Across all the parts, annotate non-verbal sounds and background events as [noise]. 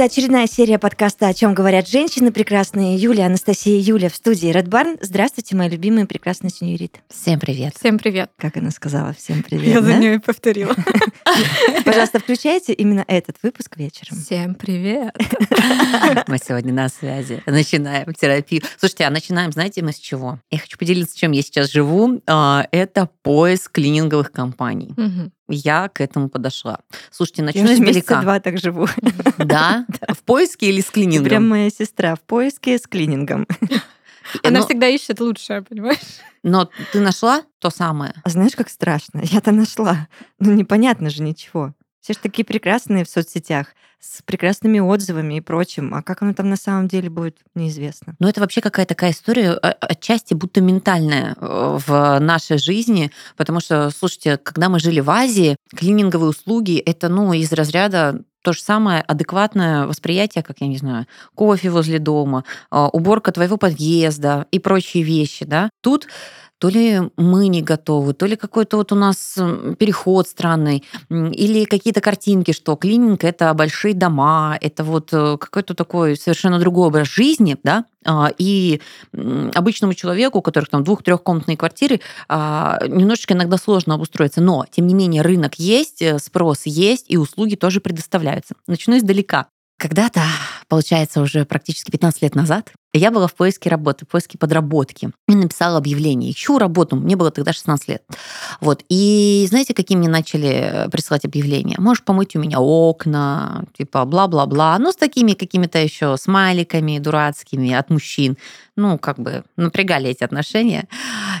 Это очередная серия подкаста «О чем говорят женщины прекрасные». Юля, Анастасия и Юля в студии Red Barn. Здравствуйте, мои любимые прекрасные сеньорит. Всем привет. Всем привет. Как она сказала, всем привет. Я да? за нее и повторила. [laughs] Пожалуйста, включайте именно этот выпуск вечером. Всем привет. [laughs] Мы сегодня на связи. Начинаем терапию. Слушайте, а начинаем, знаете, мы с чего? Я хочу поделиться, чем я сейчас живу. А, Это поиск клининговых компаний. Я к этому подошла. Слушайте, Я начну уже месяца издалека. два так живу. [laughs] [laughs] Да? В поиске или с клинингом? прям моя сестра в поиске с клинингом. [laughs] Она Но- всегда ищет лучшее, понимаешь? Но ты нашла то самое? А знаешь, как страшно? Я-то нашла. Ну, непонятно же ничего. Все же такие прекрасные в соцсетях, с прекрасными отзывами и прочим. А как оно там на самом деле будет, неизвестно. Но это вообще какая-то такая история, а- отчасти будто ментальная э, в нашей жизни, потому что, слушайте, когда мы жили в Азии, клининговые услуги — это, ну, из разряда то же самое адекватное восприятие, как, я не знаю, кофе возле дома, а, уборка твоего подъезда и прочие вещи, да. Тут то ли мы не готовы, то ли какой-то вот у нас переход странный, или какие-то картинки, что клининг — это большие дома, это вот э, какой-то такой совершенно другой образ жизни, да, А, и обычному человеку, у которых там двух-трехкомнатные квартиры, а, немножечко иногда сложно обустроиться, но, тем не менее, рынок есть, э, спрос есть, и услуги тоже предоставляются. Начну издалека. Когда-то, получается, уже практически 15 лет назад, я была в поиске работы, в поиске подработки. И написала объявление. Ищу работу. Мне было тогда 16 лет. Вот. И знаете, какие мне начали э, присылать объявления? Можешь помыть у меня окна, типа бла-бла-бла. Ну, с такими какими-то еще смайликами дурацкими от мужчин. Ну, как бы напрягали эти отношения.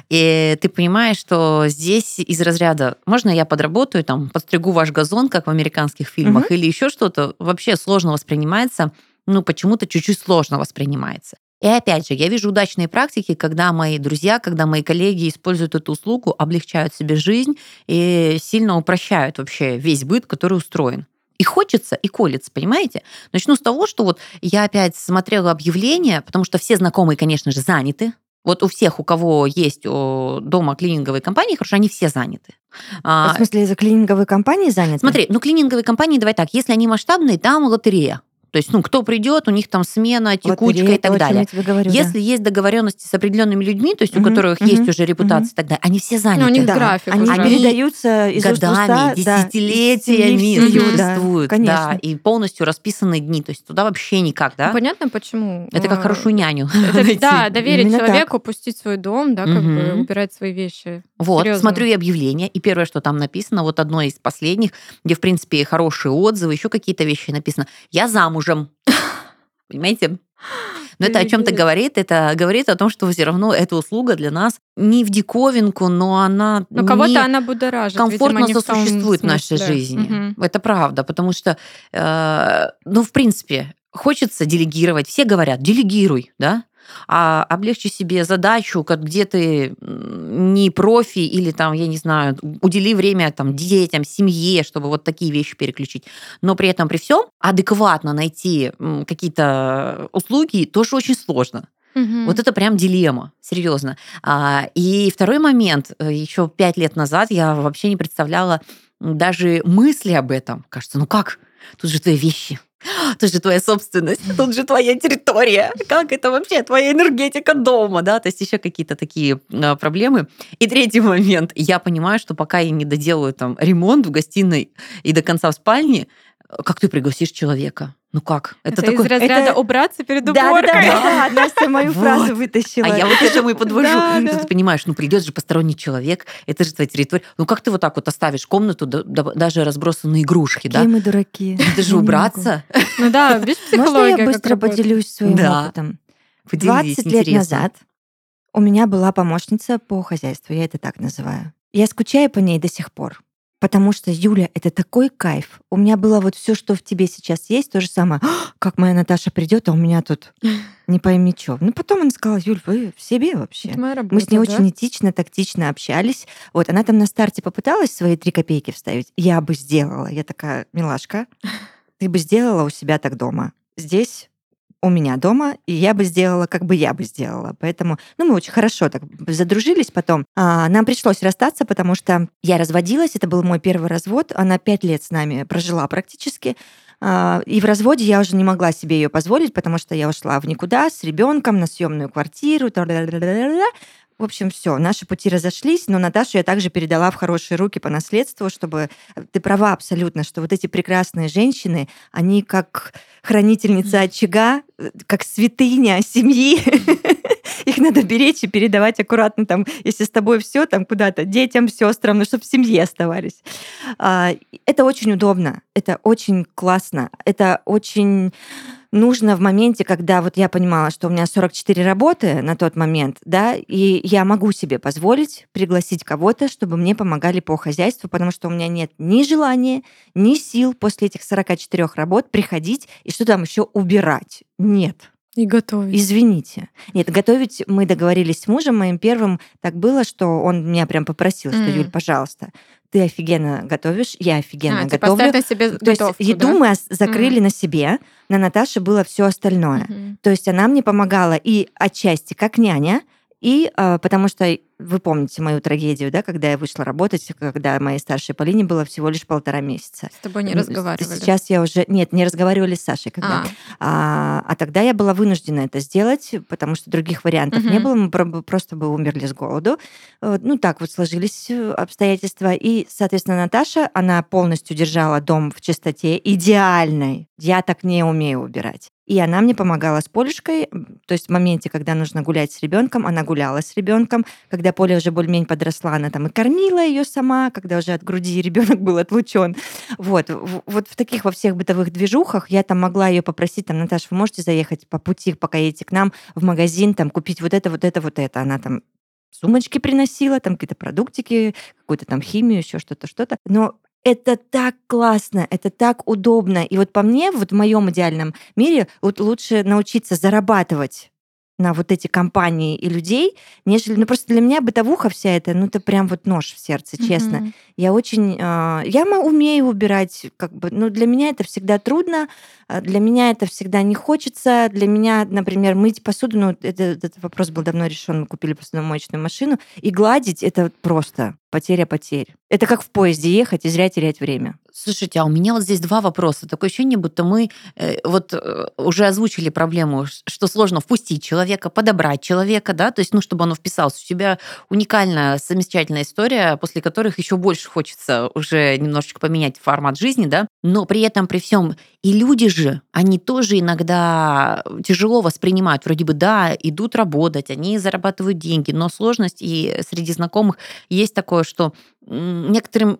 И ты понимаешь, что здесь из разряда можно я подработаю, там, подстригу ваш газон, как в американских фильмах, или еще что-то, вообще сложно воспринимается, ну, почему-то чуть-чуть сложно воспринимается. И опять же, я вижу удачные практики, когда мои друзья, когда мои коллеги используют эту услугу, облегчают себе жизнь и сильно упрощают вообще весь быт, который устроен. И хочется, и колется, понимаете? Начну с того, что вот я опять смотрела объявления, потому что все знакомые, конечно же, заняты. Вот у всех, у кого есть дома клининговые компании, хорошо, они все заняты. А, в смысле, за клининговые компании заняты? Смотри, ну клининговые компании, давай так, если они масштабные, там лотерея. То есть, ну, кто придет, у них там смена, текучка Лотерея, и так о чем далее. говорю, да. Если есть договоренности с определенными людьми, то есть у которых есть уже репутация и так далее, они все заняты. Ну, у них Да, график они уже. передаются из годами, уста, да, десятилетиями да, существуют, да, конечно. и полностью расписанные дни, то есть туда вообще никак, да? Ну, Понятно, почему. Это как А, хорошую няню. это, [laughs] да, доверить Именно так. человеку, пустить свой дом, да, как бы убирать свои вещи. Вот, Серьезно. смотрю и объявление, и первое, что там написано, вот одно из последних, где, в принципе, хорошие отзывы, еще какие-то вещи написано. Я замужем. [laughs] Понимаете? Но это о чем-то говорит. Это говорит о том, что все равно эта услуга для нас не в диковинку, но она Но кого-то она будоражит. комфортно видимо, не в сосуществует в нашей смысле. жизни. Мгм. Это правда, потому что, э, ну, в принципе, хочется делегировать. Все говорят, делегируй, да? А облегчи себе задачу, как где ты не профи или там, я не знаю, удели время там детям, семье, чтобы вот такие вещи переключить. Но при этом при всем адекватно найти какие-то услуги тоже очень сложно. Мгм. Вот это прям дилемма, серьезно. А, И второй момент, еще пять лет назад я вообще не представляла даже мысли об этом. Кажется, ну как? Тут же твои вещи. [gasps] Тут же твоя собственность, [laughs] тут же твоя территория. Как это вообще твоя энергетика дома, да? То есть еще какие-то такие а, проблемы. И третий [laughs] момент. Я понимаю, что пока я не доделаю там ремонт в гостиной и до конца в спальне, как ты пригласишь человека? Ну как? Это, такой... из разряда это- убраться перед Да, да, да, уборкой. да, да, Настя мою Вот. фразу вытащила. А я вот этому и подвожу. Да, Ну, да. Ты понимаешь, ну придет же посторонний человек, это же твоя территория. Ну как ты вот так вот оставишь комнату, да- да- даже разбросанные игрушки, Какие да? мы дураки. Это Я же убраться. Ну да. Можно психология я быстро поделюсь своим Да. опытом? Поделись, 20 лет интересно. назад у меня была помощница по хозяйству, я это так называю. Я скучаю по ней до сих пор. Потому что, Юля, это такой кайф. У меня было вот все, что в тебе сейчас есть, то же самое. «А, Как моя Наташа придет, а у меня тут [laughs] не пойми что. Ну, потом она сказала, Юль, вы в себе вообще. Это моя работа, Мы с ней да? очень этично, тактично общались. Вот, она там на старте попыталась свои три копейки вставить. Я бы сделала. Я такая, милашка, ты бы сделала у себя так дома. Здесь у меня дома, и я бы сделала, как бы я бы сделала. Поэтому, ну, мы очень хорошо так задружились потом. А, нам пришлось расстаться, потому что я разводилась, это был мой первый развод. Она пять лет с нами прожила практически. А, И в разводе я уже не могла себе ее позволить, потому что я ушла в никуда с ребенком на съемную квартиру. В общем, все, наши пути разошлись, но Наташу я также передала в хорошие руки по наследству, чтобы... э, Ты права абсолютно, что вот эти прекрасные женщины, они как хранительница очага, э, как святыня семьи. Их надо беречь и передавать аккуратно, там, если с тобой все, там куда-то детям, сестрам, ну, чтобы в семье оставались. А, Это очень удобно, это очень классно, это очень нужно в моменте, когда вот я понимала, что у меня 44 работы на тот момент, да, и я могу себе позволить пригласить кого-то, чтобы мне помогали по хозяйству, потому что у меня нет ни желания, ни сил после этих 44 работ приходить и что там еще убирать. Нет. И готовить. Извините. Нет, готовить мы договорились с мужем моим первым. Так было, что он меня прям попросил, что, М. Юль, пожалуйста, ты офигенно готовишь, я офигенно А, типа готовлю. на себе То есть готовку, еду да? мы закрыли на себе, на Наташе было все остальное. Мгм. То есть она мне помогала и отчасти как няня, и а, потому что вы помните мою трагедию, да, когда я вышла работать, когда моей старшей Полине было всего лишь полтора месяца. С тобой не разговаривали. Сейчас я уже... Нет, не разговаривали с Сашей, когда... А, А, а тогда я была вынуждена это сделать, потому что других вариантов не Мгм. было, мы про- просто бы умерли с голоду. Ну так вот сложились э, обстоятельства. И, соответственно, Наташа, она полностью держала дом в чистоте, идеальной. Я так не умею убирать. И она мне помогала с Полюшкой, то есть в моменте, когда нужно гулять с ребенком, она гуляла с ребенком. Когда Поля уже более-менее подросла, она там и кормила ее сама, когда уже от груди [laughs] ребенок был отлучен. Вот, вот в таких во всех бытовых движухах я там могла ее попросить, там, Наташа, вы можете заехать по пути, пока едете к нам в магазин, там, купить вот это, вот это, вот это. Она там сумочки приносила, там какие-то продуктики, какую-то там химию, еще что-то, что-то. Но это так классно, это так удобно. И вот по мне, вот в моем идеальном мире, вот лучше научиться зарабатывать на вот эти компании и людей, нежели... Ну, просто для меня бытовуха вся эта, ну, это прям вот нож в сердце, честно. мгм. Я очень... э, я умею убирать, как бы, но для меня это всегда трудно, э, для меня это всегда не хочется. Для меня, например, мыть посуду, ну, это, этот вопрос был давно решен, мы купили посудомоечную машину, и гладить это просто потеря потерь. Это как в поезде ехать и зря терять время. Слушайте, а у меня вот здесь два вопроса. Такое ощущение, будто мы э, вот э, уже озвучили проблему, что сложно впустить человека, подобрать человека, да, то есть, ну, чтобы оно вписалось. У тебя уникальная, замечательная история, после которых еще больше хочется уже немножечко поменять формат жизни, да, но при этом, при всем, и люди же, они тоже иногда тяжело воспринимают, вроде бы, да, идут работать, они зарабатывают деньги, но сложность, и среди знакомых есть такое, что некоторым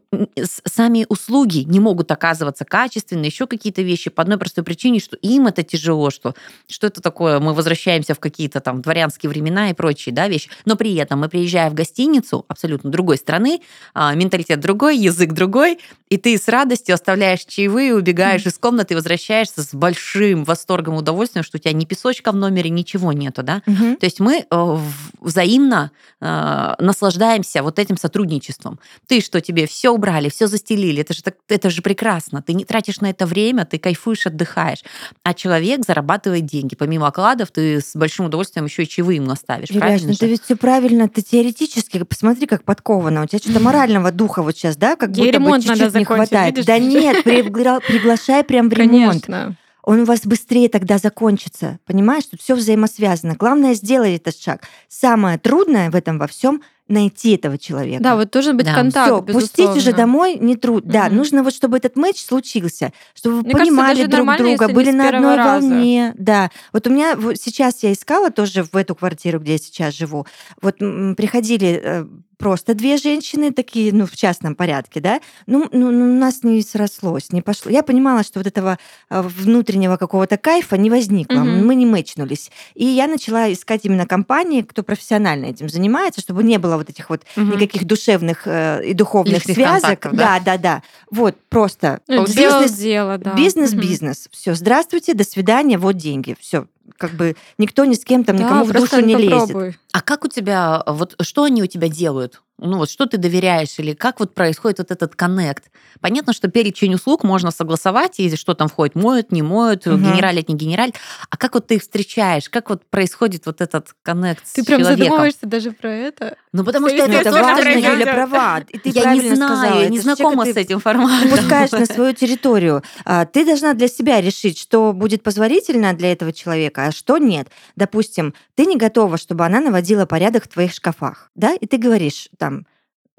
сами услуги не могут оказываться качественные, еще какие-то вещи по одной простой причине, что им это тяжело, что, что это такое, мы возвращаемся в какие-то там дворянские времена и прочие да, вещи. Но при этом мы приезжаем в гостиницу абсолютно другой страны, а, менталитет другой, язык другой, и ты с радостью оставляешь чаевые, убегаешь из комнаты и возвращаешься с большим восторгом и удовольствием, что у тебя ни песочка в номере, ничего нету, да? То есть мы э, взаимно э, наслаждаемся вот этим сотрудничеством. Ты что, тебе все убрали, все застелили, это же, так, это же прекрасно. Ты не тратишь на это время, ты кайфуешь, отдыхаешь. А человек зарабатывает деньги. Помимо окладов, ты с большим удовольствием еще и чаевые ему оставишь. Правильно ну ты ведь все правильно, ты теоретически, посмотри, как подковано. У тебя что-то морального духа вот сейчас, да, как Ей будто бы чуть-чуть не хватает. видишь? Да нет, пригла- приглашай прям в ремонт. Конечно. Он у вас быстрее тогда закончится. Понимаешь, тут все взаимосвязано. Главное, сделай этот шаг. Самое трудное в этом во всем найти этого человека. Да, вот должен быть Да. контакт, Все, пустить уже домой не трудно. Да, Мгм. нужно вот, чтобы этот матч случился, чтобы вы Мне кажется, понимали даже друг друга, были на одной раза. волне. Да. Вот у меня вот сейчас я искала тоже в эту квартиру, где я сейчас живу. Вот приходили э, просто две женщины такие, ну, в частном порядке, да. Ну, ну, ну, у нас не срослось, не пошло. Я понимала, что вот этого э, внутреннего какого-то кайфа не возникло. Мгм. Мы не мэчнулись. И я начала искать именно компании, кто профессионально этим занимается, чтобы не было вот этих вот Мгм. никаких душевных э, и духовных Лишних связок. да? да, да, да. Вот просто Ну, бизнес, Сделал дело, да. бизнес, Мгм. бизнес. Все, здравствуйте, до свидания, вот деньги. Все, как бы никто ни с кем там Да, никому в душу не лезет. попробуй. А как у тебя, вот что они у тебя делают? Ну вот что ты доверяешь или как вот происходит вот этот коннект? Понятно, что перечень услуг можно согласовать, и что там входит, моют, не моют, Мгм. генераль, не генераль. А как вот ты их встречаешь? Как вот происходит вот этот коннект Ты с прям человеком? задумываешься даже про это. Ну потому что это это важно. Юля права. [laughs] И ты я не знаю, сказала. я не знакома с этим форматом. пускаешь на свою [laughs] территорию. А, Ты должна для себя решить, что будет позволительно для этого человека, а что нет. Допустим, ты не готова, чтобы она наводила порядок в твоих шкафах, да? И ты говоришь там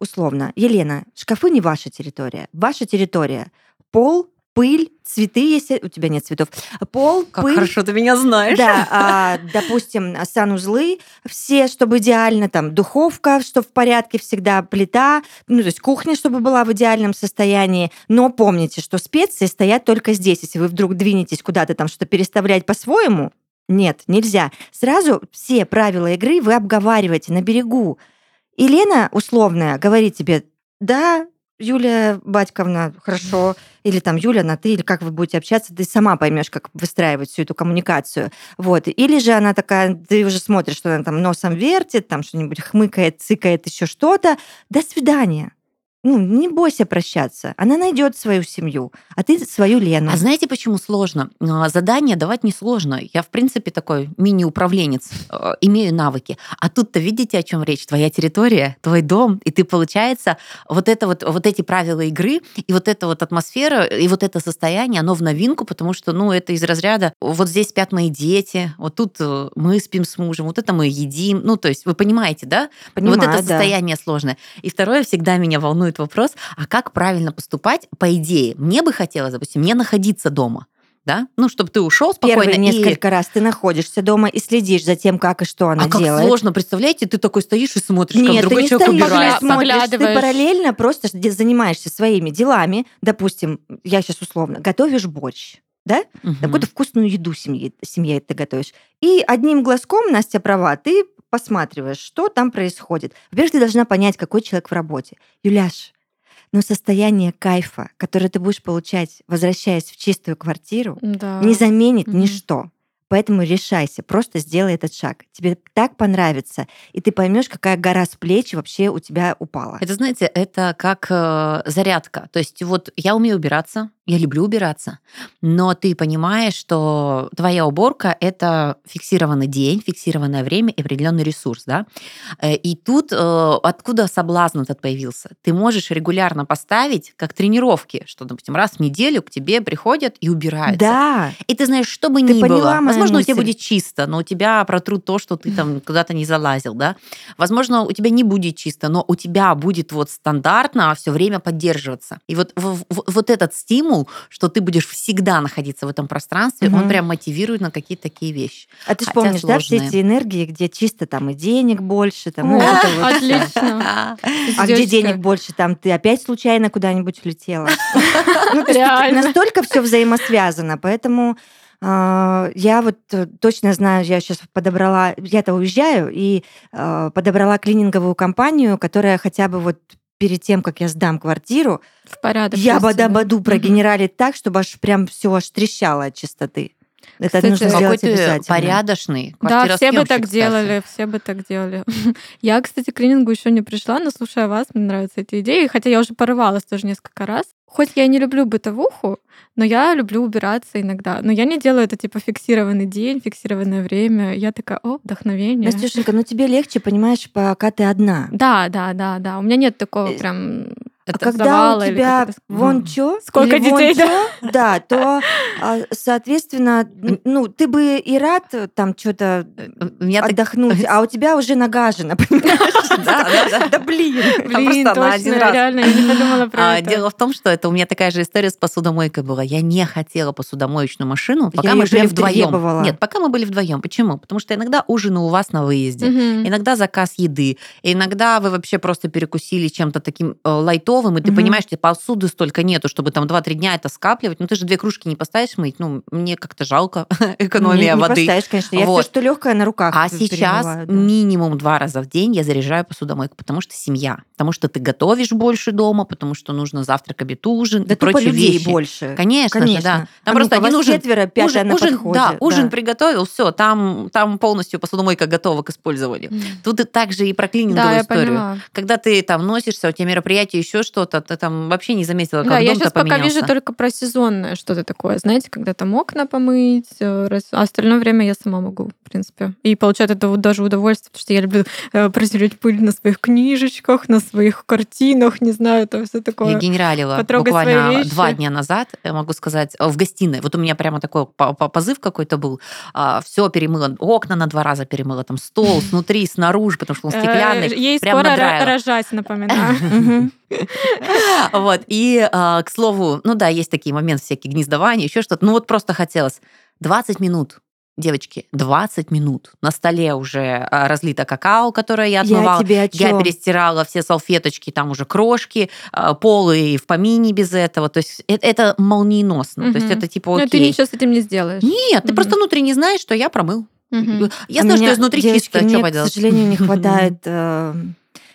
условно, Елена, шкафы не ваша территория, ваша территория. Пол, пыль, цветы, если у тебя нет цветов. Пол, Как пыль, хорошо ты меня знаешь. да, а, допустим, санузлы все, чтобы идеально, там, духовка, чтобы в порядке всегда, плита, ну, то есть кухня, чтобы была в идеальном состоянии. Но помните, что специи стоят только здесь. Если вы вдруг двинетесь куда-то там что-то переставлять по-своему, нет, нельзя. Сразу все правила игры вы обговариваете на берегу. И Лена условная говорит тебе, да, Юлия Батьковна, хорошо, или там Юля на ты, или как вы будете общаться, ты сама поймешь, как выстраивать всю эту коммуникацию. Вот. Или же она такая, ты уже смотришь, что она там носом вертит, там что-нибудь хмыкает, цыкает, еще что-то. До свидания. Ну, не бойся прощаться. Она найдет свою семью, а ты свою Лену. А знаете, почему сложно? А, Задание давать несложно. Я, в принципе, такой мини-управленец, э, имею навыки. А тут-то видите, о чем речь? Твоя территория, твой дом, и ты, получается, вот, это вот, вот эти правила игры, и вот эта вот атмосфера, и вот это состояние, оно в новинку, потому что, ну, это из разряда, вот здесь спят мои дети, вот тут э, мы спим с мужем, вот это мы едим. Ну, то есть, вы понимаете, да? Понимаю, вот это да. состояние сложное. И второе, всегда меня волнует вопрос, а как правильно поступать? По идее, мне бы хотелось, допустим, не находиться дома, да? Ну, чтобы ты ушел спокойно. Первые и- несколько раз ты находишься дома и следишь за тем, как и что она а как делает. сложно, представляете, ты такой стоишь и смотришь, как Нет, ты другой не человек стоишь, убирает. ты смотришь, ты параллельно просто занимаешься своими делами. Допустим, я сейчас условно, готовишь борщ, да? Мгм. Какую-то вкусную еду семье, семье ты готовишь. И одним глазком, Настя права, ты посматриваешь, что там происходит. Во-первых, ты должна понять, какой человек в работе. Юляш, но состояние кайфа, которое ты будешь получать, возвращаясь в чистую квартиру, Да. не заменит Мгм. ничто. Поэтому решайся, просто сделай этот шаг. Тебе так понравится, и ты поймешь, какая гора с плеч вообще у тебя упала. Это, знаете, это как э, зарядка. То есть вот я умею убираться, я люблю убираться, но ты понимаешь, что твоя уборка — это фиксированный день, фиксированное время и определенный ресурс, да? Э, И тут э, откуда соблазн этот появился? Ты можешь регулярно поставить как тренировки, что, допустим, раз в неделю к тебе приходят и убираются. Да, И ты знаешь, что бы Ты ни поняла было, возможно, у тебя мысль? будет чисто, но у тебя протрут то, что ты там [laughs] куда-то не залазил, да. Возможно, у тебя не будет чисто, но у тебя будет вот стандартно все время поддерживаться. И вот, в- в- вот этот стимул, что ты будешь всегда находиться в этом пространстве, он Мгм. прям мотивирует на какие-то такие вещи. а ты же помнишь, да, все эти энергии, где чисто там и денег больше, там, ну, О, вот это [laughs] вот. Отлично. [laughs] А где денег больше, там ты опять случайно куднибудь улетела. Ну. Настолько все взаимосвязано, поэтому я вот э, точно знаю, я сейчас подобрала, я-то уезжаю, и а, подобрала клининговую компанию, которая хотя бы вот перед тем, как я сдам квартиру, В порядок. я бада-баду прогенералит так, чтобы аж прям все аж трещало от чистоты. Это Кстати, нужно Какой сделать ты обязательно. порядочный Да, все бы так кстати. делали, все бы так делали. [laughs] Я, кстати, к клинингу еще не пришла, но слушая вас, мне нравятся эти идеи, хотя я уже порывалась тоже несколько раз. Хоть я и не люблю бытовуху, но я люблю убираться иногда. Но я не делаю это типа фиксированный день, фиксированное время. Я такая, о, вдохновение. Настюшенька, ну тебе легче, понимаешь, пока ты одна. Да, да, да, да. У меня нет такого Э, прям А когда у тебя это вон чё, Сколько детей, да? чё, да, то, [laughs] а, соответственно, ну, ты бы и рад э, там что-то так- отдохнуть, [laughs] а у тебя уже нагажено, [laughs] понимаешь? Да, да, блин. Блин, просто на точно, реально, я не подумала про А, это. Дело в том, что это у меня такая же история с посудомойкой была. Я не хотела посудомоечную машину, пока мы жили вдвоем. Нет, пока мы были вдвоем. Почему? Потому что иногда ужин у вас на выезде. Иногда заказ еды, иногда вы вообще просто перекусили чем-то таким э, готовым, и ты Мгм. понимаешь, что посуды столько нету, чтобы там 2-3 дня это скапливать. Ну, ты же две кружки не поставишь мыть. Ну, мне как-то жалко [laughs] экономия не, не воды. поставишь, конечно. Я Вот. все, что легкое на руках. А сейчас да. минимум два раза в день я заряжаю посудомойку, потому что семья. Потому что ты готовишь больше дома, потому что нужно завтрак, обед, ужин Да и прочие людей вещи. больше. Конечно, же, Конечно. да. А Там просто ну-ка, один ужин, четверо, ужин, на ужин, подходе. да, ужин приготовил, все, там, там полностью посудомойка готова к использованию. Тут и также и про клининговую Да, историю. Когда ты там носишься, у тебя мероприятие, еще что-то, ты там вообще не заметила, как Да, я дом-то сейчас пока поменялся. вижу только про сезонное что-то такое. Знаете, когда там окна помыть, э, раз- а остальное время я сама могу, в принципе. И получать это вот даже удовольствие, потому что я люблю э, протереть пыль на своих книжечках, на своих картинах, не знаю, это все Я такое. генералила потрогать буквально два дня назад, я могу сказать, э, в гостиной. Вот у меня прямо такой по- по- позыв какой-то был. Все перемыла, окна на два раза перемыла, там стол снутри, снаружи, потому что он стеклянный. Э, Ей скоро рожать, напоминаю. [laughs] [laughs] Вот. И, а, к слову, ну да, есть такие моменты, всякие гнездования, еще что-то. Ну вот просто хотелось 20 минут. Девочки, 20 минут. На столе уже а, разлито какао, которое я Я отмывала. тебе о Я перестирала все салфеточки, там уже крошки, а, полы и в помине без этого. То есть э- это молниеносно. То есть это типа Но окей. ты ничего с этим не сделаешь. Нет, ты Мгм. просто внутренне знаешь, что я промыл. Мгм. Я А знаю, что меня, изнутри девочки, чисто, мне, что к сожалению, не [laughs] хватает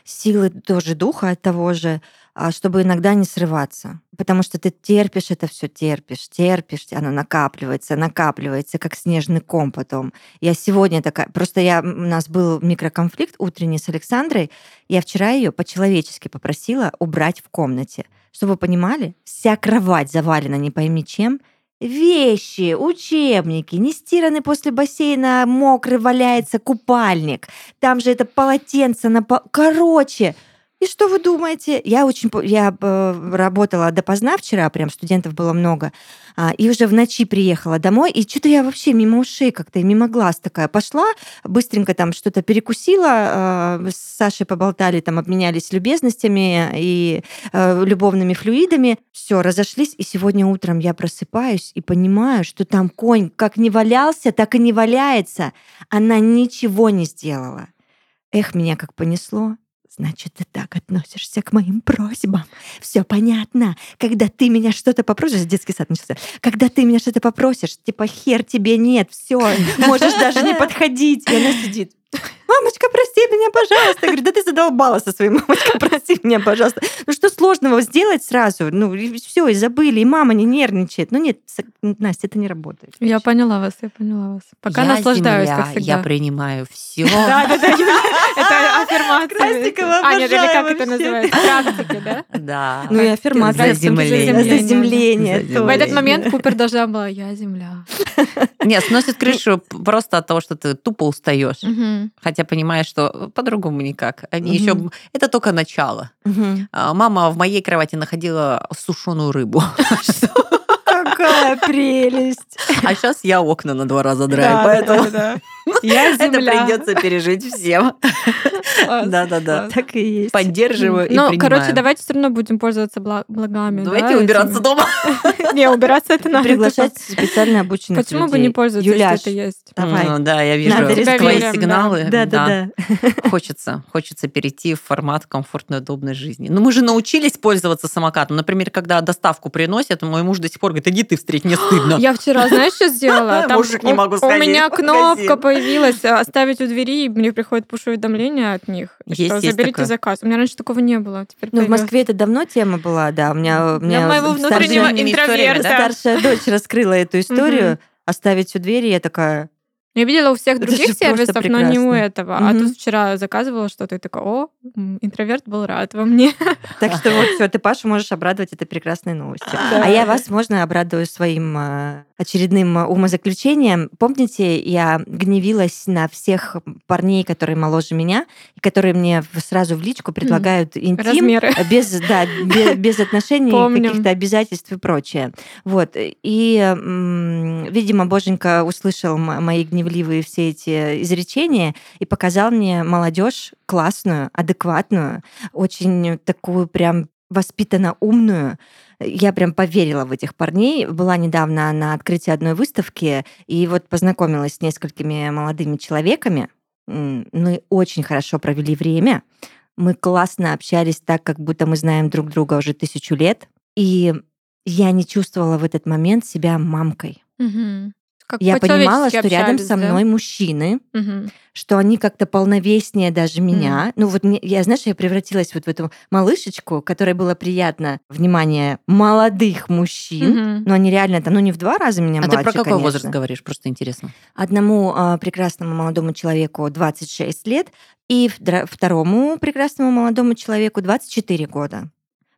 силы тоже духа от того же, а, чтобы иногда не срываться. Потому что ты терпишь это все, терпишь, терпишь, оно накапливается, накапливается, как снежный ком потом. Я сегодня такая... Просто я, у нас был микроконфликт утренний с Александрой. Я вчера ее по-человечески попросила убрать в комнате. Чтобы вы понимали, вся кровать завалена не пойми чем, Вещи, учебники, не стираны после бассейна, мокрый валяется купальник. Там же это полотенце на. Короче, и что вы думаете? Я очень... Я э, работала допоздна вчера, прям студентов было много, а, и уже в ночи приехала домой, и что-то я вообще мимо ушей как-то, мимо глаз такая пошла, быстренько там что-то перекусила, э, с Сашей поболтали, там обменялись любезностями и э, любовными флюидами. Все, разошлись, и сегодня утром я просыпаюсь и понимаю, что там конь как не валялся, так и не валяется. Она ничего не сделала. Эх, меня как понесло. Значит, ты так относишься к моим просьбам. Все понятно. Когда ты меня что-то попросишь, детский сад начался. Когда ты меня что-то попросишь, типа хер тебе нет, все, можешь даже не подходить. И она сидит. Мамочка, прости меня, пожалуйста. Я говорю, да ты задолбала со своей мамочкой, прости меня, пожалуйста. Ну что сложного сделать сразу? Ну все, и забыли, и мама не нервничает. Ну нет, Настя, это не работает. Я поняла вас, я поняла вас. Пока Я наслаждаюсь, земля, как всегда. Я принимаю все. Да, да, да, это аффирмация. А, нет, или обожаю как это вообще. называется? Практики, да? [laughs] Да. Ну и аффирмация. Заземление. Заземление. В этот момент Купер должна была «Я земля». Нет, сносит [laughs] крышу просто от того, что ты тупо устаешь. Мгм. Хотя понимаешь, что по-другому никак. Они Мгм. еще это только начало. А, Мама в моей кровати находила сушеную рыбу. [laughs] Какая прелесть. А сейчас я окна на два раза драю, поэтому [laughs] Я это земля. придется пережить всем. Да-да-да. Так и есть. Поддерживаю и Ну, короче, давайте все равно будем пользоваться бла- благами. да, Давайте убираться дома. [laughs] Не, убираться это надо. Приглашать специально обученных Почему бы не пользоваться, если это есть? Давай. Ну, Да, я вижу Надо твои сигналы. Да, да, да. [laughs] Хочется, хочется перейти в формат комфортной, удобной жизни. Но мы же научились пользоваться самокатом. Например, когда доставку приносят, мой муж до сих пор говорит, иди ты встреть, мне стыдно. [gasps] Я вчера, знаешь, что сделала? Мужик, не могу У меня кнопка появилась э, оставить у двери, и мне приходит пуш-уведомление от них. Есть, что есть заберите такое. заказ. У меня раньше такого не было. Теперь Ну, в. Москве это давно тема была, да. У меня, у Для меня моего старшая- внутреннего интроверта. старшая дочь раскрыла эту историю, оставить у двери, я такая, Я видела у всех Это других сервисов, но не у этого. А Мгм. тут вчера заказывала что-то, и такая, о, интроверт был рад во мне. [laughs] так что вот все, ты Пашу можешь обрадовать этой прекрасной новостью. А я вас, можно, обрадую своим э, очередным э, умозаключением. Помните, я гневилась на всех парней, которые моложе меня, и которые мне сразу в личку предлагают интим, Размеры. [laughs] без, да, без, без отношений, каких-то обязательств и прочее. Вот. И, м, видимо, Боженька услышал м- мои гневливые все эти изречения и показал мне молодежь классную, адекватную, очень такую прям воспитанно умную. Я прям поверила в этих парней. Была недавно на открытии одной выставки, и вот познакомилась с несколькими молодыми человеками. Мы очень хорошо провели время. Мы классно общались так, как будто мы знаем друг друга уже тысячу лет. И я не чувствовала в этот момент себя мамкой. Мгм. Как Я понимала, что рядом со да? мной мужчины, Мгм. что они как-то полновеснее даже меня. Ну вот мне- я, знаешь, я превратилась вот в эту малышечку, которой было приятно внимание молодых мужчин. Мгм. Но они реально там, ну не в два раза меня А младше, ты про какой конечно. возраст говоришь? Просто интересно. Одному а, прекрасному молодому человеку 26 лет, и второму прекрасному молодому человеку 24 года.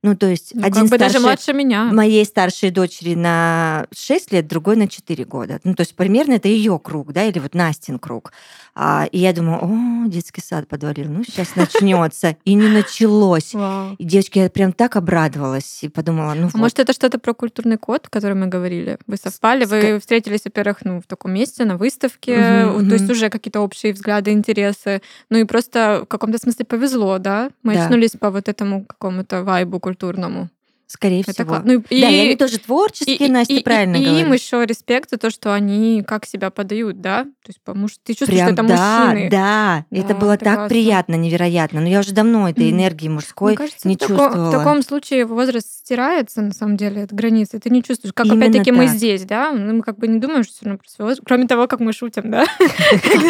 Ну, то есть Ну, один как бы даже старше младше меня. моей старшей дочери на 6 лет, другой на 4 года. Ну, то есть примерно это ее круг, да, или вот Настин круг. А, и я думаю, о, детский сад подвалил, ну, сейчас начнется. И не началось. Вау. И, девочки, я прям так обрадовалась и подумала, ну А вот. может, это что-то про культурный код, о котором мы говорили? Вы совпали, вы встретились, во-первых, ну, в таком месте, на выставке, то есть уже какие-то общие взгляды, интересы. Ну и просто в каком-то смысле повезло, да? Мы Да. очнулись по вот этому какому-то вайбу культурному. Скорее Это всего. ну, и- Да, и они тоже творческие, Настя и- правильно и говорит. им еще респект за то, что они как себя подают, да? То есть, потому что ты чувствуешь, Прям что это да, мужчины. да, это Да, было это так классно. приятно, невероятно. Но я уже давно этой энергии мужской Мне кажется, не в, тако- чувствовала. в таком случае возраст стирается, на самом деле, от границы. Ты не чувствуешь. Как Именно опять-таки мы так. здесь, да? Ну, Мы как бы не думаем, что всё равно про свой возраст, кроме того, как мы шутим, да? [laughs]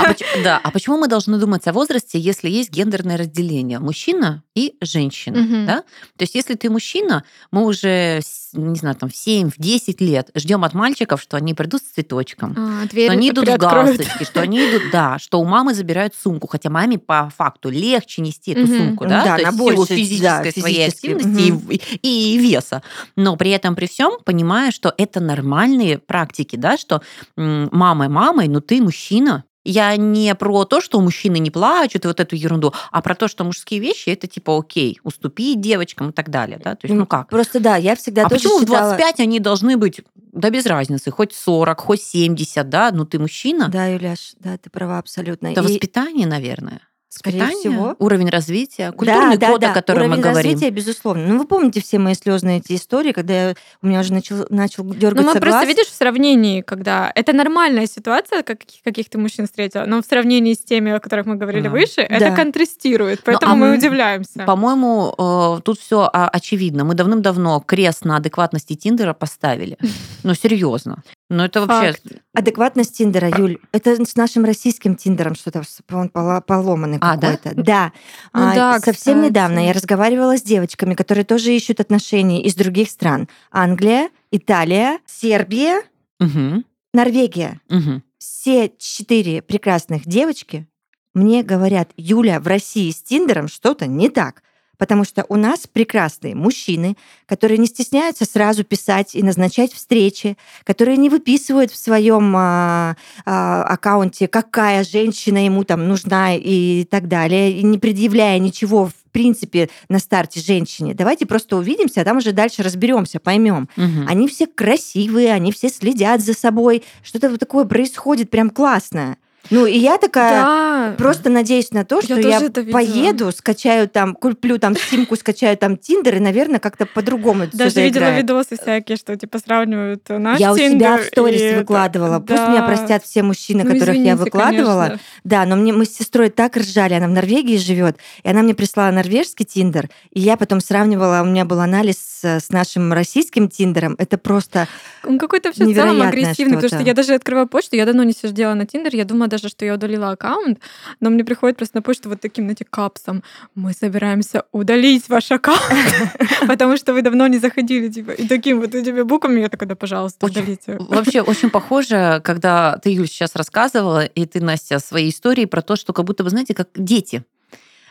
А Да, а почему мы должны думать о возрасте, если есть гендерное разделение? Мужчина и женщина. Мгм. Да? То есть, если ты мужчина, мы уже, не знаю, там, в 7-10 лет ждем от мальчиков, что они придут с цветочком. А, Что они идут в галстучке, что они идут, [laughs] да, что у мамы забирают сумку, хотя маме по факту легче нести эту Мгм. сумку, да, да, то есть в силу больше, физической да, своей активности и, и веса. Но при этом, при всем, понимая, что это нормальные практики, да, что мама мамой, но ты мужчина. Я не про то, что мужчины не плачут и вот эту ерунду, а про то, что мужские вещи это типа окей, уступить девочкам и так далее, да, то есть ну как? Просто да, я всегда А тоже почему в считала... 25 они должны быть, да без разницы, хоть 40, хоть 70, да, ну ты мужчина. Да, Юляш, да, ты права абсолютно. Это И, воспитание, наверное. Скорее Воспитание, всего. уровень развития, культурный да, да, код, да, о котором уровень мы говорим. развития, безусловно. Ну, вы помните все мои слезные эти истории, когда я- у меня уже начал, начал Ну, дергаться мы просто, глаз. видишь, в сравнении, когда это нормальная ситуация, как, каких ты мужчин встретила, но в сравнении с теми, о которых мы говорили Да. выше, это Да. контрастирует, Ну, поэтому а мы мы- удивляемся. По-моему, э, тут все очевидно. Мы давным-давно крест на адекватности Тиндера поставили. [laughs] Ну, серьезно. Ну, это вообще... Факт. Адекватность Тиндера, Юль, это с нашим российским Тиндером что-то он поломанный А, да? какой-то. Да. Ну А, да, Совсем кстати. недавно я разговаривала с девочками, которые тоже ищут отношения из других стран. Англия, Италия, Сербия, Мгм, Норвегия. мгм. Все четыре прекрасных девочки мне говорят, Юля, в России с Тиндером что-то не так. Потому что у нас прекрасные мужчины, которые не стесняются сразу писать и назначать встречи, которые не выписывают в своем а, а, аккаунте, какая женщина ему там нужна и так далее, и не предъявляя ничего в принципе на старте женщине. Давайте просто увидимся, а там уже дальше разберемся, поймем. Мгм. Они все красивые, они все следят за собой. Что-то вот такое происходит прям классное. Ну, и я такая Да. просто надеюсь на то, Я что я, видела. поеду, скачаю там, куплю там симку, скачаю там Тиндер, и, наверное, как-то по-другому Даже видела заиграет. видосы всякие, что типа сравнивают наш Я у себя в сторис и выкладывала. Пусть Да. меня простят все мужчины, Ну, которых я извините, выкладывала. конечно. Да, но мне мы с сестрой так ржали, она в Норвегии живет, и она мне прислала норвежский Тиндер, и я потом сравнивала, у меня был анализ с, с нашим российским Тиндером. Это просто Он какой-то вообще в целом агрессивный, потому что что-то. я даже открываю почту, я давно не сидела на Тиндер, я думала даже, что я удалила аккаунт, но мне приходит просто на почту вот таким, знаете, капсом. Мы собираемся удалить ваш аккаунт, [laughs] потому что вы давно не заходили, типа, и таким вот этими буквами я такая, да, пожалуйста, удалите. [laughs] Вообще очень похоже, когда ты, Юль, сейчас рассказывала, и ты, Настя, свои истории про то, что как будто бы, знаете, как дети.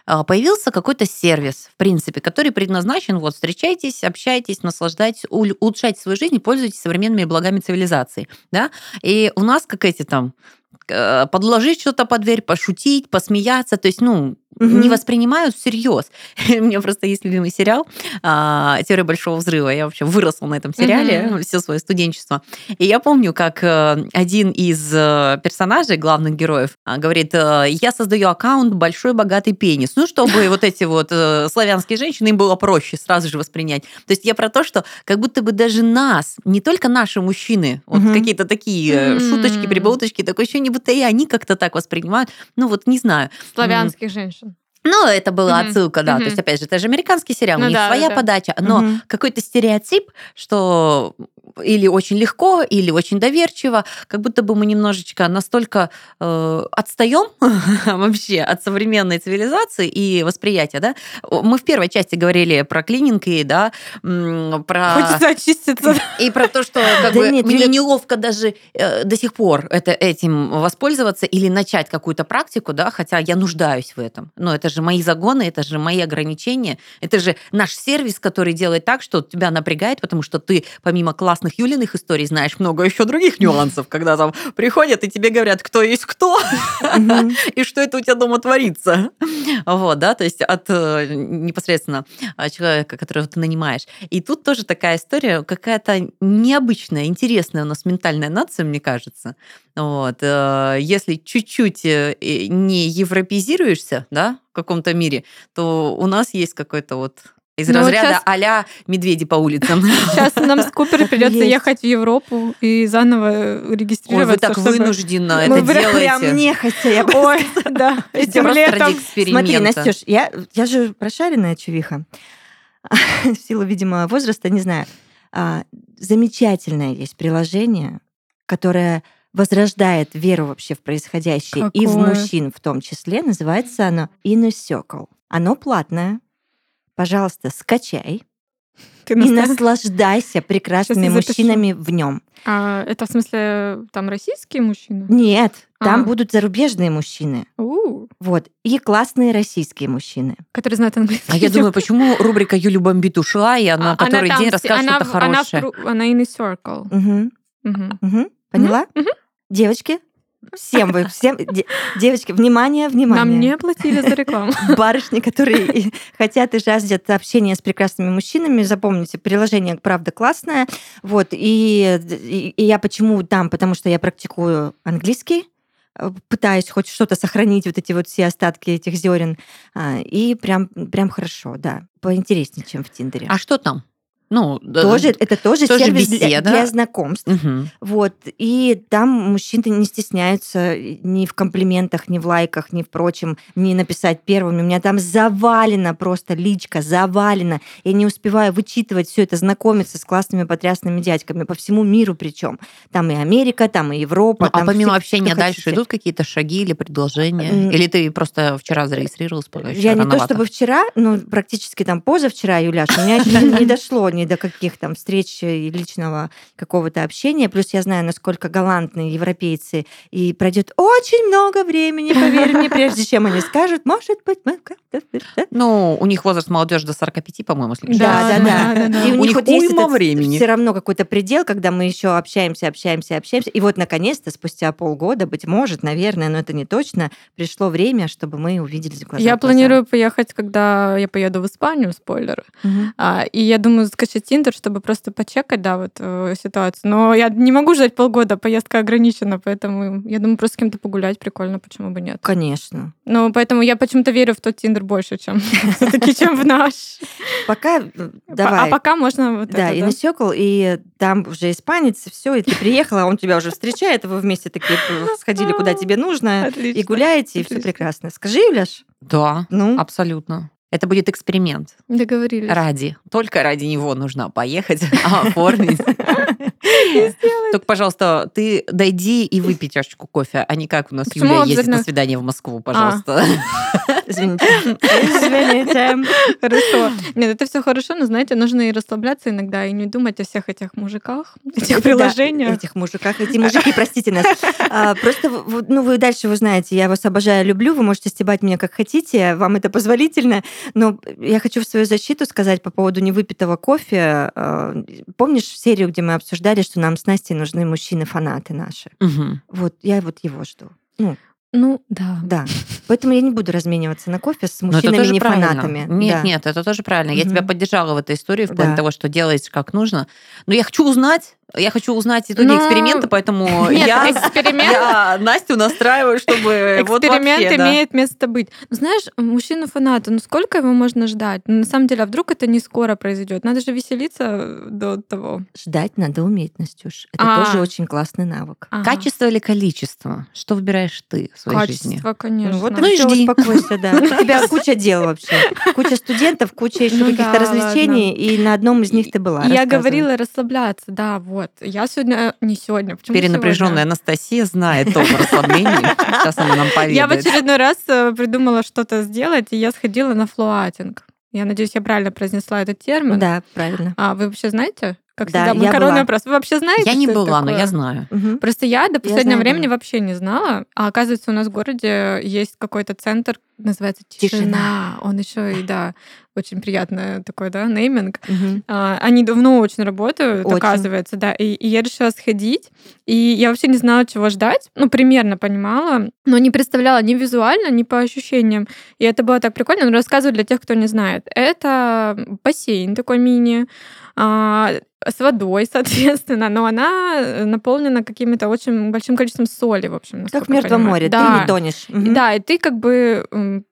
А, Появился какой-то сервис, в принципе, который предназначен, вот, встречайтесь, общайтесь, наслаждайтесь, улучшайте свою жизнь, пользуйтесь современными благами цивилизации, да, и у нас как эти там э, подложить что-то под дверь, пошутить, посмеяться, то есть, ну, Мгм. не воспринимают всерьез. [laughs] У меня просто есть любимый сериал а, «Теория большого взрыва». Я вообще выросла на этом сериале Мгм. [laughs] все свое студенчество. И я помню, как э, один из э, персонажей, главных героев, а, говорит, э, я создаю аккаунт «Большой богатый пенис». Ну, чтобы вот эти вот славянские женщины, им было проще сразу же воспринять. То есть я про то, что как будто бы даже нас, не только наши мужчины, вот Мгм. какие-то такие шуточки, прибауточки, такое ощущение, будто и они как-то так воспринимают. Ну, вот не знаю. Славянских женщин. Ну, это была Мгм. отсылка, да. Мгм. То есть, опять же, это же американский сериал, Ну у них да, своя да. подача, но Мгм. какой-то стереотип, что или очень легко, или очень доверчиво, как будто бы мы немножечко настолько э, отстаем [laughs] вообще от современной цивилизации и восприятия, да. Мы в первой части говорили про клининг и, да, про... Хочется очиститься. [laughs] И про то, что как Да бы, нет, мне Юля- неловко даже э, до сих пор это, этим воспользоваться или начать какую-то практику, да, хотя я нуждаюсь в этом. Но это же мои загоны, это же мои ограничения, это же наш сервис, который делает так, что тебя напрягает, потому что ты помимо классных Юлиных историй знаешь много еще других нюансов, когда там приходят и тебе говорят, кто есть кто, [laughs] и что это у тебя дома творится. Вот, да, то есть от э, непосредственно а, человека, которого ты нанимаешь. И тут тоже такая история, какая-то необычная, интересная у нас ментальная нация, мне кажется. Вот. э, Если чуть-чуть э, не европеизируешься, да, в каком-то мире, то у нас есть какой-то вот из Ну, вот разряда щас- а медведи по улицам. [laughs] Сейчас нам с Купер [laughs] придется Есть. ехать в Европу и заново Ой, регистрироваться. вы так чтобы- вынужденно Мы это прям- Прям делаете. нехотя, я [laughs] бы Ой, да, Это этим просто летом. Смотри, Настюш, я, я же прошаренная чувиха. В силу, видимо, возраста, не знаю. А, Замечательное есть приложение, которое возрождает веру вообще в происходящее и в Какое? мужчин в том числе. Называется оно Inner Circle. Оно платное. Пожалуйста, скачай Ты и наслаждайся прекрасными мужчинами в нем. А, это в смысле там российские мужчины? Нет, там А. будут зарубежные мужчины. У, Вот. И классные российские мужчины. которые знают английский. А я думаю, почему рубрика Юли бомбит ушла, и А, она который там день расскажет она что-то в- она в хорошее. Она in a circle. Мгм. Мгм. Мгм. Поняла? мгм. Девочки, всем вы, всем, де- девочки, внимание, внимание. Нам не платили за рекламу. [laughs] Барышни, которые хотят и жаждут общения с прекрасными мужчинами, запомните, приложение правда классное. Вот, и, и- и я почему там? Потому что я практикую английский, э, пытаюсь хоть что-то сохранить, вот эти вот все остатки этих зерен. А, И прям, прям хорошо, да. Поинтереснее, чем в Тиндере. А что там? Ну, да, тоже, это тоже, тоже сервис для, беседа. для знакомств. Мгм. Вот. И там мужчины не стесняются ни в комплиментах, ни в лайках, ни в прочем, не написать первыми. У меня там завалено просто личка, завалено. Я не успеваю вычитывать все это, знакомиться с классными потрясными дядьками по всему миру причем. Там и Америка, там и Европа. Ну, а там помимо все, общения дальше хотите. идут какие-то шаги или предложения? Или ты просто вчера зарегистрировалась, Я не то рановато? чтобы вчера, но практически там позавчера, Юляш, у меня не дошло ни до каких там встреч и личного какого-то общения. Плюс я знаю, насколько галантные европейцы. И пройдет очень много времени, поверь мне, прежде чем они скажут, может быть, мы как-то... Ну, у них возраст молодежи до 45, по-моему, если Да. Да, да. И у, них вот есть времени. все равно какой-то предел, когда мы еще общаемся, общаемся, общаемся. И вот, наконец-то, спустя полгода, быть может, наверное, но это не точно, пришло время, чтобы мы увиделись глаза Я в глаза. планирую поехать, когда я поеду в Испанию, спойлер. А, и я думаю скачать Тиндер, чтобы просто почекать, да, вот э, ситуацию. Но я не могу ждать полгода, поездка ограничена, поэтому я думаю, просто с кем-то погулять прикольно, почему бы нет. Конечно. Ну, поэтому я почему-то верю в тот Тиндер больше, чем [laughs] все-таки, чем в наш. Пока э, давай. А пока можно вот Да, и насекал, и там уже испанец, все, и ты приехала, он тебя уже встречает, вы вместе такие сходили, куда [laughs] тебе нужно, и гуляете, и все прекрасно. Скажи, Юляш, Да, ну, абсолютно. Это будет эксперимент. Договорились. Ради. Только ради него нужно поехать, [laughs] оформить. Только, пожалуйста, ты дойди и выпей чашечку кофе, а не как у нас Юля ездит на свидание в Москву, пожалуйста. извините. Извините. Хорошо. Нет, это все хорошо, но, знаете, нужно и расслабляться иногда, и не думать о всех этих мужиках, этих приложениях. Этих мужиках. Эти мужики, простите нас. А, Просто, ну, вы дальше вы знаете, я вас обожаю, люблю, вы можете стебать меня как хотите, вам это позволительно, но я хочу в свою защиту сказать по поводу невыпитого кофе. А, Помнишь серию, где мы обсуждали, что нам с Настей нужны мужчины-фанаты наши? Мгм. Вот, я вот его жду. Ну, Ну, да. да. Поэтому я не бубуду размениваться на кофе с Но это мужчинами тоже не правильно. фанатами. Нет, Да. нет, это тоже правильно. Я Мгм. тебя поддержала в этой истории в плане Да. того, что делаешь как нужно. Но я хочу узнать, Я хочу узнать итоги Ну, эксперимента, поэтому [laughs] Нет, я, эксперимент- я Настю настраиваю, чтобы вот Эксперимент вообще, да. имеет место быть. Ну, знаешь, мужчину-фаната, ну сколько его можно ждать? Ну, на самом деле, а вдруг это не скоро произойдет? Надо же веселиться до того. Ждать надо уметь, Настюш. Это А. тоже очень классный навык. Ага. Качество или количество? Что выбираешь ты в своей жизни? Качество, конечно. Ну, вот Ну и жди. успокойся, да. [laughs] У тебя куча дел вообще. Куча студентов, куча еще каких-то да, развлечений, и на одном из них ты была. Я говорила расслабляться, да, вот. Я сегодня, не сегодня, почему Перенапряженная сегодня? Анастасия знает в расслаблении. Сейчас она нам поведает. [laughs] Я в очередной раз э, придумала что-то сделать, и я сходила на флоатинг. Я надеюсь, я правильно произнесла этот термин. Да, правильно. А вы вообще знаете? Как Да, всегда, я макаронный вопрос. Вы вообще знаете, Я не была, но я знаю. Мгм. Просто я до последнего знаю, времени да. вообще не знала. А оказывается, у нас в городе есть какой-то центр, называется Тишина. Тишина. Он еще и, да, очень приятный такой, да, нейминг. Мгм. А, Они давно очень работают, Очень. оказывается, да. И, и я решила сходить. И я вообще не знала, чего ждать. Ну, примерно понимала, но не представляла ни визуально, ни по ощущениям. И это было так прикольно. Но рассказываю для тех, кто не знает. Это бассейн такой мини а, с водой, [laughs] соответственно, но она наполнена какими-то очень большим количеством соли, в общем. Как в Мертвом море, Да. ты не тонешь. Мгм. Да, и ты как бы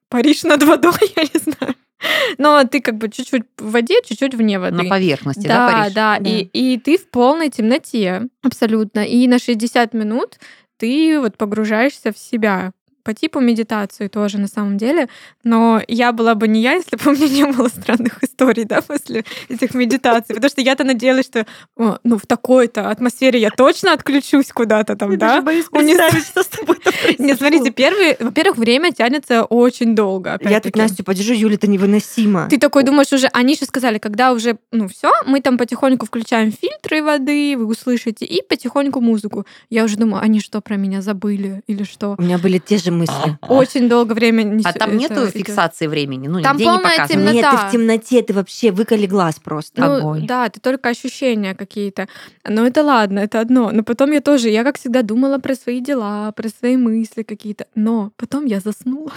паришь над водой, [laughs] я не знаю. [laughs] Но ты как бы чуть-чуть в воде, чуть-чуть вне воды. На поверхности, да, Да, Париж? да, Да. И, и ты в полной темноте абсолютно. И на 60 минут ты вот погружаешься в себя по типу медитации тоже на самом деле. Но я была бы не я, если бы у меня не было странных историй, да, после этих медитаций. Потому что я-то надеялась, что ну, в такой-то атмосфере я точно отключусь куда-то там, Я да. даже боюсь Унесу. представить, что с тобой там [laughs] Нет, смотрите, первый, во-первых, время тянется очень долго. Я тут. Настю подержу, Юля, это невыносимо. Ты такой думаешь уже, они же сказали, когда уже, ну все, мы там потихоньку включаем фильтры воды, вы услышите, и потихоньку музыку. Я уже думаю, они что, про меня забыли или что? У меня были те же мысли. Очень долго времени А там нету фиксации времени? Ну, Там полная темнота. Нет, ты в темноте, ты вообще выколи глаз просто. Ну, Огонь. да, это только ощущения какие-то. Но это ладно, это одно. Но потом я тоже, я как всегда думала про свои дела, про свои мысли какие-то. Но потом я заснула.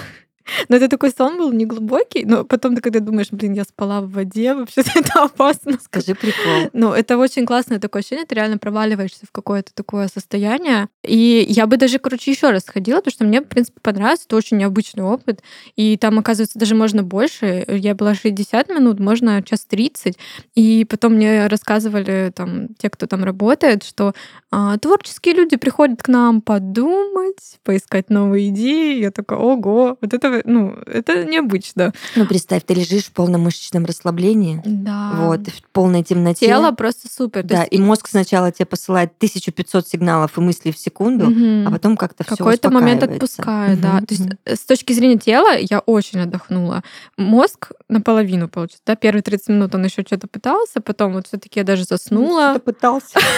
Но это такой сон был неглубокий. Но потом ты когда думаешь, блин, я спала в воде, вообще [laughs] это опасно. Скажи прикол. Ну, это очень классное такое ощущение, ты реально проваливаешься в какое-то такое состояние. И я бы даже, короче, еще раз сходила, потому что мне, в принципе, понравилось. Это очень необычный опыт. И там, оказывается, даже можно больше. Я была 60 минут, можно час 30. И потом мне рассказывали там те, кто там работает, что а, творческие люди приходят к нам подумать, поискать новые идеи. Я такая, ого, вот это, ну, это необычно. Ну, представь, ты лежишь в полном мышечном расслаблении, Да. вот, в полной темноте. Тело просто супер. Да, есть и мозг сначала тебе посылает 1500 сигналов и мыслей в секунду, Мгм. а потом как-то все какой-то момент отпускает, да. То есть э, с точки зрения тела я очень отдохнула. Мозг наполовину, получится, да, первые 30 минут он еще что-то пытался, потом вот все таки я даже заснула. пытался. [laughs]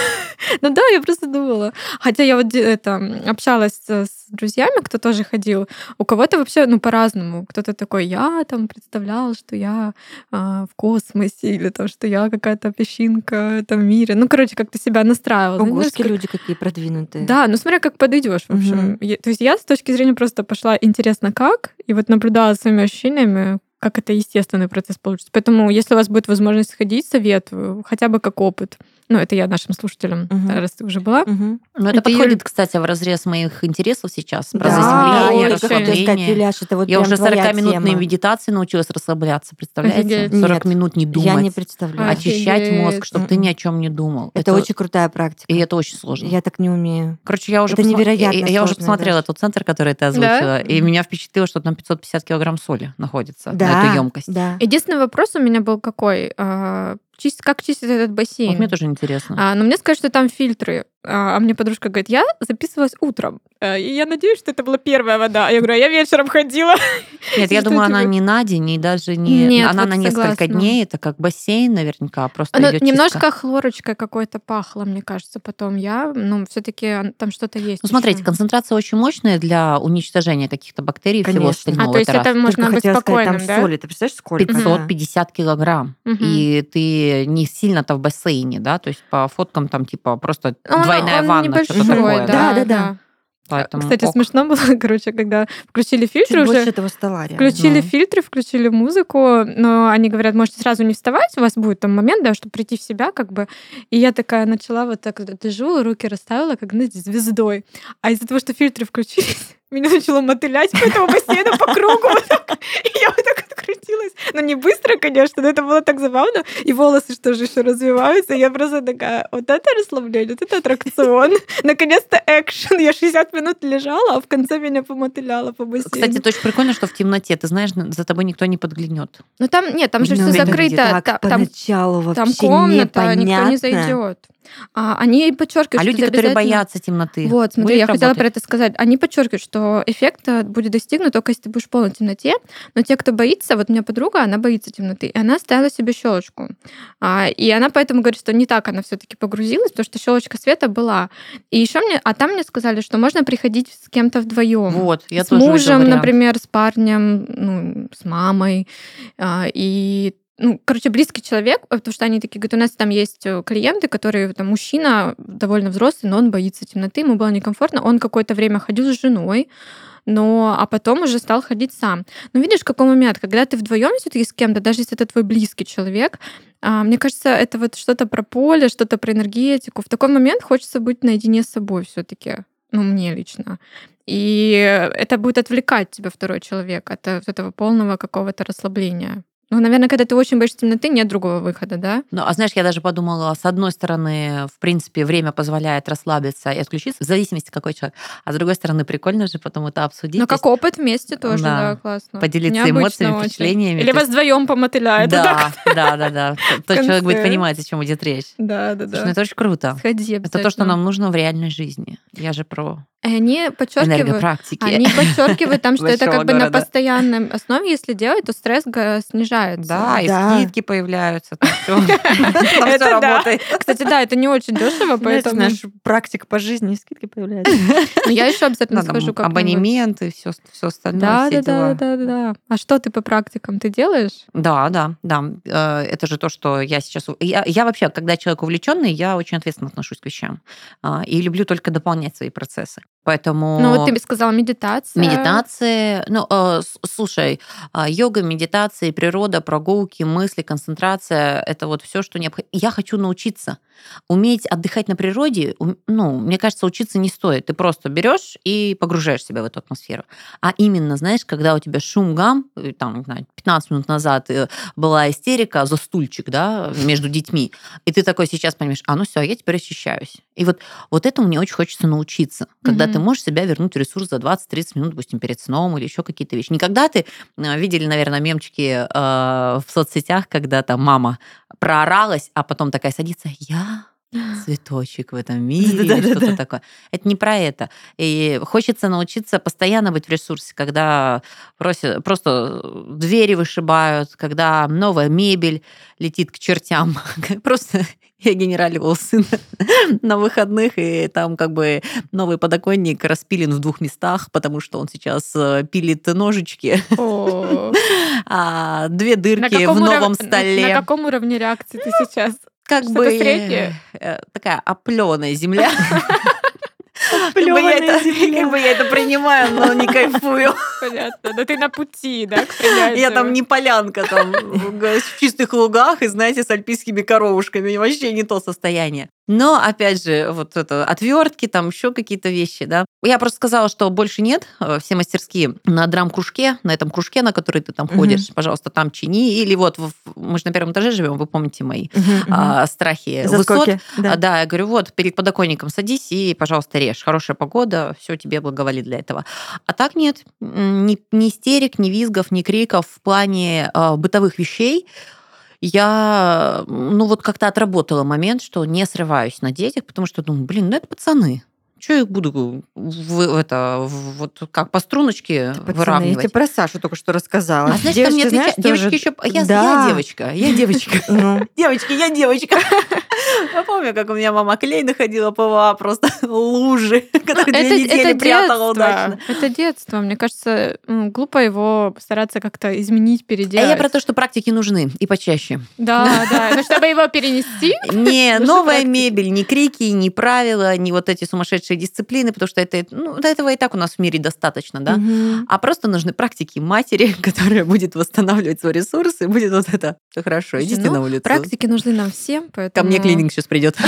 Ну да, я просто думала. Хотя я вот это, общалась с с друзьями, кто тоже ходил. У кого-то вообще, ну, по-разному. Кто-то такой, я там представлял, что я а, в космосе, или там, что я какая-то песчинка в этом мире. Ну, короче, как-то себя настраивала. Знаешь, Огошки как- люди какие продвинутые. да, ну смотря как подойдешь, в общем. Мгм. Я- то есть я с точки зрения просто пошла интересно как, и вот наблюдала своими ощущениями, как это естественный процесс получится. Поэтому, если у вас будет возможность сходить, советую, хотя бы как опыт. Ну, это я нашим слушателям, Мгм. раз ты уже была. Мгм. Ну, это, Это подходит, Юль- кстати, в разрез моих интересов сейчас. Про Да, заземление, расслабление. Юляш, это вот Я уже твоя 40-минутной тема. медитации научилась расслабляться, представляете? Офигеть. 40 Нет, минут не думать, Я не представляю. Офигеть. очищать мозг, чтобы ты ни о чем не думал. Это очень крутая практика. И это очень сложно. Я так не умею. Короче, я уже, Это посма- невероятно я, я уже посмотрела Даш. тот центр, который ты озвучила, и меня впечатлило, что там 550 килограмм соли находится на Да, эту емкость. да. Единственный вопрос у меня был какой? А, чист- как чистить этот бассейн? Вот мне тоже интересно. А, но мне сказали, что там фильтры. А, а мне подружка говорит, я записывалась утром. А, и я надеюсь, что это была первая вода. А я говорю, а я вечером ходила. [laughs] Нет, я думаю, она не на день, и даже не... Нет, она вот на несколько согласна. дней, это как бассейн наверняка, просто Оно идёт немножко чистка. хлорочкой какой-то пахло, мне кажется, потом я. Ну, все-таки там что-то есть. Ну, смотрите, концентрация очень мощная для уничтожения каких-то бактерий и всего остального. А, то есть Это это можно Только быть хотела сказать, спокойным, там да? соли. Ты представляешь, сколько? 550 килограмм. Мгм. И ты не сильно-то в бассейне, да? То есть по фоткам там типа просто Он- двойная он ванна, что-то небольшой, такое. да. Да, да, да. Поэтому Кстати, ок. смешно было, [laughs] короче, когда включили Чуть фильтры больше уже. этого стола реально. Включили фильтры, включили музыку, но они говорят, можете сразу не вставать, у вас будет там момент, да, чтобы прийти в себя, как бы. И я такая начала вот так вот лежу, руки расставила, как, знаете, звездой. А из-за того, что фильтры включились, меня начало мотылять по этому бассейну по кругу. вот так. И я вот так вот крутилась. Ну, не быстро, конечно, но это было так забавно. И волосы что же еще развиваются. Я просто такая, вот это расслабление, вот это аттракцион. Наконец-то экшен. Я 60 минут лежала, а в конце меня помотыляло по бассейну. Кстати, это очень прикольно, что в темноте, ты знаешь, за тобой никто не подглянет. Ну там нет, там же все закрыто. Так, Та- Там, поначалу вообще там комната, никто непонятно. не зайдет. А, они подчеркивают, А что люди, которые обязательно- боятся темноты. Вот, смотри, я хотела про работать. это сказать. Они подчеркивают, что эффект э, будет достигнут только если ты будешь в полной темноте. Но те, кто боится, вот у меня подруга, она боится темноты, и она ставила себе щелочку. А, и она поэтому говорит, что не так она все-таки погрузилась, потому что щелочка света была. И еще мне, а там мне сказали, что можно приходить с кем-то вдвоем. Вот, я с тоже мужем, например, с парнем, ну, с мамой. А, И ну, короче, близкий человек, потому что они такие говорят, у нас там есть э, клиенты, которые, там, мужчина довольно взрослый, но он боится темноты, ему было некомфортно, он какое-то время ходил с женой, но а потом уже стал ходить сам. Но видишь, какой момент, когда ты вдвоем все-таки с кем-то, даже если это твой близкий человек, а, мне кажется, это вот что-то про поле, что-то про энергетику. В такой момент хочется быть наедине с собой все-таки. Ну, мне лично. И это будет отвлекать тебя второй человек от э, этого полного какого-то расслабления. Ну, наверное, когда ты очень боишься темноты, нет другого выхода, да? Ну, а знаешь, я даже подумала, с одной стороны, в принципе, время позволяет расслабиться и отключиться, в зависимости, какой человек. А с другой стороны, прикольно же потом это обсудить. То как опыт вместе тоже, Да. да, классно. Поделиться Необычно эмоциями, очень. впечатлениями. Или вас вдвоем помотыляет. Да, да, да, да. [laughs] Тот человек будет понимать, о чем идет речь. Да, да, Слушай, ну да. это очень круто. Сходи Это то, что нам нужно в реальной жизни. Я же про они подчеркивают, они подчеркивают там, [laughs] что это как бы на постоянной основе, если делать, то стресс га- снижается. Да, и Да. скидки появляются, [laughs] Это работает. Кстати, да, это не очень дешево, Знаешь, поэтому знаешь, практика по жизни, и скидки появляются. [laughs] Но я еще обязательно Ну, схожу как Абонементы, все, остальное. Да, да, да, да, да. А что ты по практикам ты делаешь? Да, да, да. Э, Это же то, что я сейчас... я вообще, когда человек увлеченный, я очень ответственно отношусь к вещам. А, И люблю только дополнять свои процессы. Поэтому... Ну вот ты сказала медитация. Медитации, ну, э, слушай, а, йога, медитации, природа, прогулки, мысли, концентрация, это вот все, что необходимо. Я хочу научиться. Уметь отдыхать на природе, ну, мне кажется, учиться не стоит. Ты просто берешь и погружаешь себя в эту атмосферу. А именно, знаешь, когда у тебя шум гам, э, там, не знаю, 15 минут назад э, была истерика за стульчик, да, между детьми, и ты такой сейчас понимаешь, а ну все, я теперь очищаюсь. И вот, вот этому мне очень хочется научиться. Когда ты можешь себя вернуть ресурс за 20-30 минут, допустим, перед сном или еще какие-то вещи. Никогда ты э, видели, наверное, мемчики э, в соцсетях, когда там мама прооралась, а потом такая садится, я [gasps] цветочек в этом мире, или Да-да-да-да. что-то такое. Это не про это. И хочется научиться постоянно быть в ресурсе, когда просят, просто двери вышибают, когда новая мебель летит к чертям. [laughs] Просто [laughs] я генералила сына [laughs] на выходных, и там как бы новый подоконник распилен в двух местах, потому что он сейчас э, пилит ножички, а две дырки в новом уров- на- столе. На каком уровне реакции ты сейчас? Как Что-то бы среднее? э, такая опленая земля. Как бы я Оплёванная это- земля. как бы я это принимаю, но не кайфую. Понятно. Да ты на пути, да, к принятию. Я там не полянка, там в чистых лугах и, знаете, с альпийскими коровушками. Вообще не то состояние. Но, опять же, вот это отвертки, там еще какие-то вещи, да. Я просто сказала, что больше нет. Э, Все мастерские на драм-кружке, на этом кружке, на который ты там ходишь, пожалуйста, там чини. Или вот, в- мы же на первом этаже живем, вы помните мои мгм. а, страхи высот. Заскоки. А, Да. Да, я говорю, вот, перед подоконником садись и, пожалуйста, режь. Хорошая погода, все тебе благоволит для этого. А так нет, ни, ни истерик, ни визгов, ни криков в плане а, бытовых вещей. Я, ну, вот как-то отработала момент, что не срываюсь на детях, потому что думаю, блин, ну это пацаны. Что я их буду в, это, в- вот как по струночке я выравнивать? тебе про Сашу только что рассказала. А мне Девочки, знаешь, отвечают, девочки тоже- еще... Я, Да. я девочка, я девочка. Ну, [laughs] Девочки, я девочка. [laughs] Я помню, как у меня мама клей находила ПВА, просто [laughs] лужи, [laughs] которые это, две недели это прятала детство. удачно. Это детство. Мне кажется, глупо его стараться как-то изменить, А переделать. я про то, что практики нужны и почаще. Да, да. Но чтобы его перенести, Не новая мебель, не крики, не правила, не вот эти сумасшедшие дисциплины, потому что это, ну, до этого и так у нас в мире достаточно, да? А просто нужны практики матери, которая будет восстанавливать свой ресурс, и будет вот это все хорошо. Идите ну, на улицу. практики нужны нам всем, Ко поэтому... мне клининг сейчас придет. [laughs]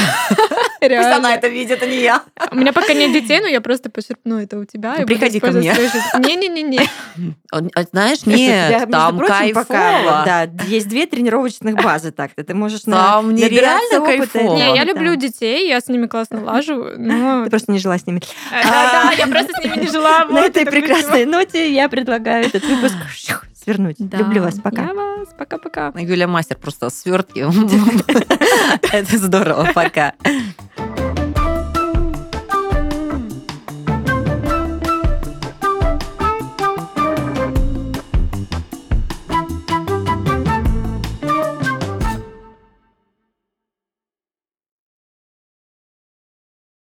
Пусть Реально. она это видит, а не я. У меня пока нет детей, но я просто почерпну это у тебя. буду Приходи ко мне. Не-не-не-не. [laughs] А Знаешь, Я, нет, между там прочим, пока, кайфово. да, есть две тренировочных базы так-то. Ты можешь на- Там набираться нереально опыта. кайфово. Не, я Да. люблю детей, я с ними классно лажу, но... Ты просто не жила с ними. [laughs] Да-да, я просто с ними не жила. На этой это прекрасной ноте я предлагаю этот выпуск свернуть. Да. Люблю вас. Пока. Я вас. Пока-пока. Юля мастер просто свертки. [laughs] Это здорово. Пока.